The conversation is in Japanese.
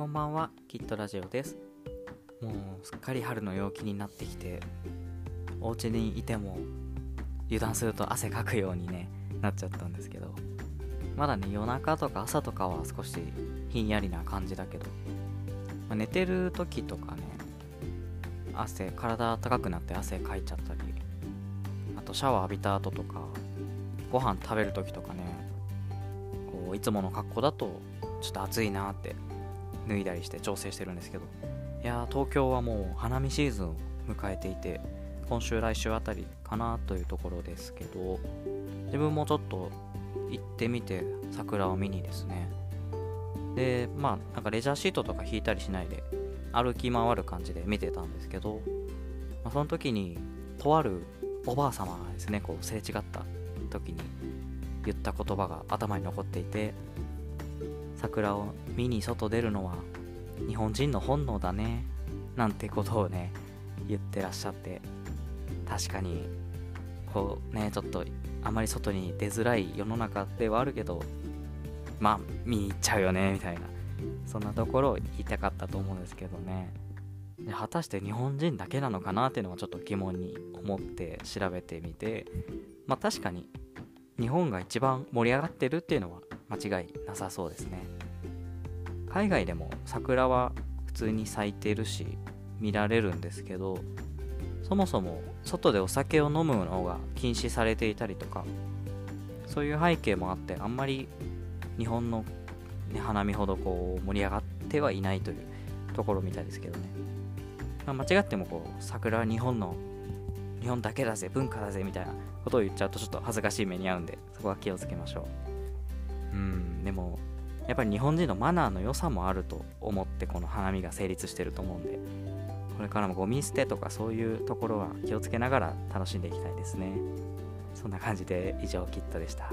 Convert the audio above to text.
こんばんはキットラジオです。もうすっかり春の陽気になってきてお家にいても油断すると汗かくようにねなっちゃったんですけどまだね夜中とか朝とかは少しひんやりな感じだけど、まあ、寝てる時とかね汗体温かくなって汗かいちゃったりあとシャワー浴びた後とかご飯食べる時とかねこういつもの格好だとちょっと暑いなって脱いだりして調整してるんですけど。いやー東京はもう花見シーズンを迎えていて今週来週あたりかなというところですけど自分もちょっと行ってみて桜を見にですね。でまあなんかレジャーシートとか引いたりしないで歩き回る感じで見てたんですけど、まあ、その時にとあるおばあ様がですねこうすれ違った時に言った言葉が頭に残っていて桜を見に外出るのは日本人の本能だねなんてことをね言ってらっしゃって確かにこうねちょっとあまり外に出づらい世の中ではあるけどまあ見に行っちゃうよねみたいなそんなところを言いたかったと思うんですけどね。で果たして日本人だけなのかなっていうのはちょっと疑問に思って調べてみてまあ確かに日本が一番盛り上がってるっていうのは間違いなさそうですね。海外でも桜は普通に咲いてるし見られるんですけどそもそも外でお酒を飲むのが禁止されていたりとかそういう背景もあってあんまり日本の、ね、花見ほどこう盛り上がってはいないというところみたいですけどね、まあ、間違ってもこう桜は日本の日本だけだぜ文化だぜみたいなことを言っちゃうとちょっと恥ずかしい目に遭うんでそこは気をつけましょう。うん。でもやっぱり日本人のマナーの良さもあると思ってこの花見が成立してると思うんでこれからもゴミ捨てとかそういうところは気をつけながら楽しんでいきたいですね。そんな感じで以上キットでした。